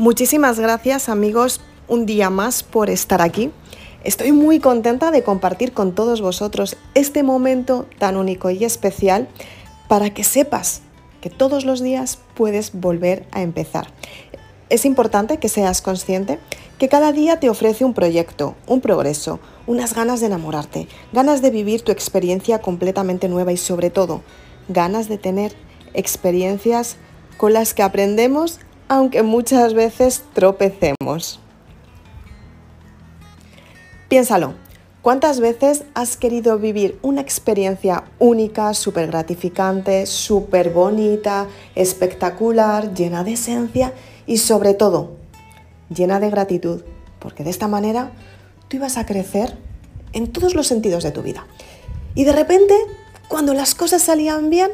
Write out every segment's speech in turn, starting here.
Muchísimas gracias amigos un día más por estar aquí. Estoy muy contenta de compartir con todos vosotros este momento tan único y especial para que sepas que todos los días puedes volver a empezar. Es importante que seas consciente que cada día te ofrece un proyecto, un progreso, unas ganas de enamorarte, ganas de vivir tu experiencia completamente nueva y sobre todo ganas de tener experiencias con las que aprendemos aunque muchas veces tropecemos. Piénsalo, ¿cuántas veces has querido vivir una experiencia única, súper gratificante, súper bonita, espectacular, llena de esencia y sobre todo llena de gratitud? Porque de esta manera tú ibas a crecer en todos los sentidos de tu vida. Y de repente, cuando las cosas salían bien,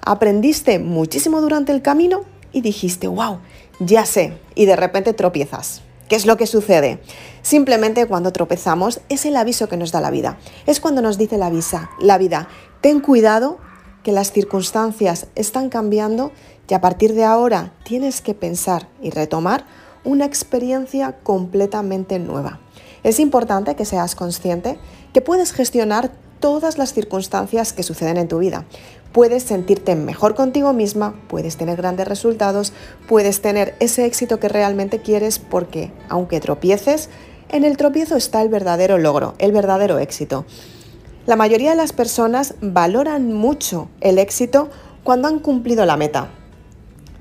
aprendiste muchísimo durante el camino y dijiste, wow, ya sé, y de repente tropiezas. ¿Qué es lo que sucede? Simplemente cuando tropezamos es el aviso que nos da la vida. Es cuando nos dice la, visa, la vida, ten cuidado que las circunstancias están cambiando y a partir de ahora tienes que pensar y retomar una experiencia completamente nueva. Es importante que seas consciente que puedes gestionar todas las circunstancias que suceden en tu vida. Puedes sentirte mejor contigo misma, puedes tener grandes resultados, puedes tener ese éxito que realmente quieres porque, aunque tropieces, en el tropiezo está el verdadero logro, el verdadero éxito. La mayoría de las personas valoran mucho el éxito cuando han cumplido la meta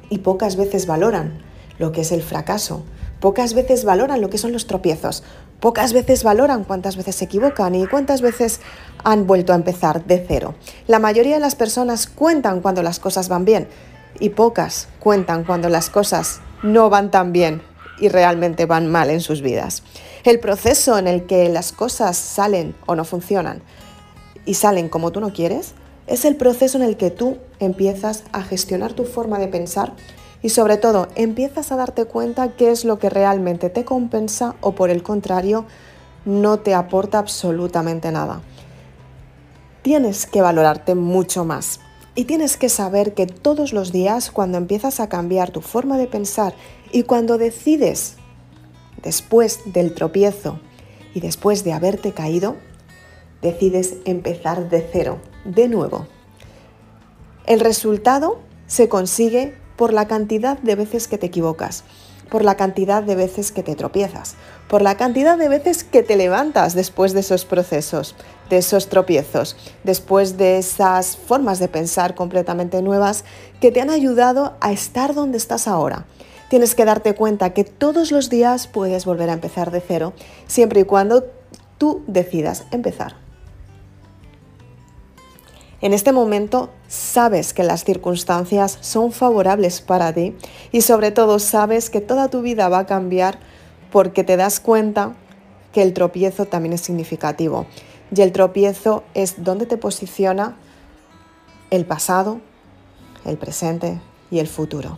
y pocas veces valoran lo que es el fracaso, pocas veces valoran lo que son los tropiezos, Pocas veces valoran cuántas veces se equivocan y cuántas veces han vuelto a empezar de cero. La mayoría de las personas cuentan cuando las cosas van bien y pocas cuentan cuando las cosas no van tan bien y realmente van mal en sus vidas. El proceso en el que las cosas salen o no funcionan y salen como tú no quieres es el proceso en el que tú empiezas a gestionar tu forma de pensar y sobre todo empiezas a darte cuenta qué es lo que realmente te compensa o por el contrario no te aporta absolutamente nada. Tienes que valorarte mucho más y tienes que saber que todos los días cuando empiezas a cambiar tu forma de pensar y cuando decides después del tropiezo y después de haberte caído, decides empezar de cero, de nuevo. El resultado se consigue por la cantidad de veces que te equivocas, por la cantidad de veces que te tropiezas, por la cantidad de veces que te levantas después de esos procesos, de esos tropiezos, después de esas formas de pensar completamente nuevas que te han ayudado a estar donde estás ahora. Tienes que darte cuenta que todos los días puedes volver a empezar de cero, siempre y cuando tú decidas empezar. En este momento sabes que las circunstancias son favorables para ti y sobre todo sabes que toda tu vida va a cambiar porque te das cuenta que el tropiezo también es significativo. Y el tropiezo es donde te posiciona el pasado, el presente y el futuro.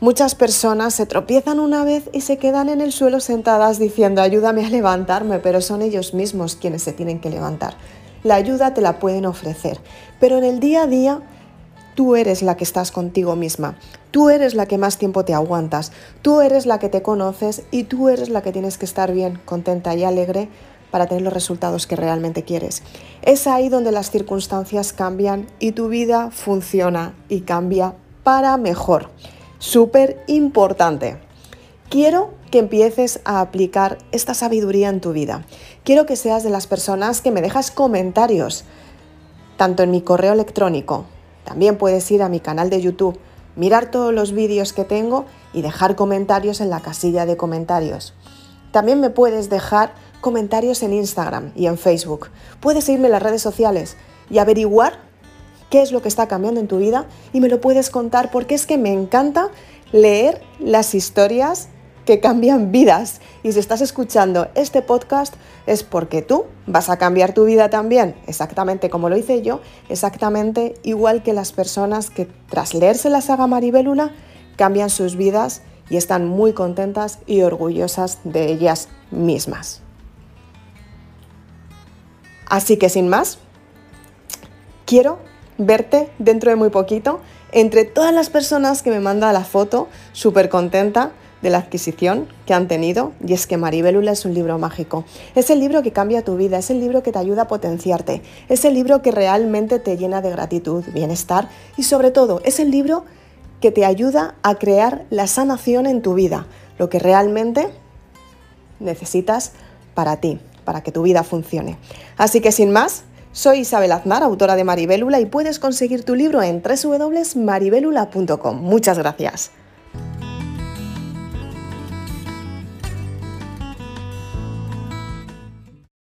Muchas personas se tropiezan una vez y se quedan en el suelo sentadas diciendo ayúdame a levantarme, pero son ellos mismos quienes se tienen que levantar. La ayuda te la pueden ofrecer, pero en el día a día tú eres la que estás contigo misma, tú eres la que más tiempo te aguantas, tú eres la que te conoces y tú eres la que tienes que estar bien, contenta y alegre para tener los resultados que realmente quieres. Es ahí donde las circunstancias cambian y tu vida funciona y cambia para mejor. Súper importante. Quiero que empieces a aplicar esta sabiduría en tu vida. Quiero que seas de las personas que me dejas comentarios, tanto en mi correo electrónico, también puedes ir a mi canal de YouTube, mirar todos los vídeos que tengo y dejar comentarios en la casilla de comentarios. También me puedes dejar comentarios en Instagram y en Facebook. Puedes irme en las redes sociales y averiguar qué es lo que está cambiando en tu vida y me lo puedes contar porque es que me encanta leer las historias que cambian vidas. Y si estás escuchando este podcast es porque tú vas a cambiar tu vida también, exactamente como lo hice yo, exactamente igual que las personas que tras leerse la saga Maribelula cambian sus vidas y están muy contentas y orgullosas de ellas mismas. Así que sin más, quiero verte dentro de muy poquito entre todas las personas que me manda la foto, súper contenta de la adquisición que han tenido y es que Maribélula es un libro mágico. Es el libro que cambia tu vida, es el libro que te ayuda a potenciarte, es el libro que realmente te llena de gratitud, bienestar y sobre todo es el libro que te ayuda a crear la sanación en tu vida, lo que realmente necesitas para ti, para que tu vida funcione. Así que sin más, soy Isabel Aznar, autora de Maribélula y puedes conseguir tu libro en www.maribelula.com. Muchas gracias.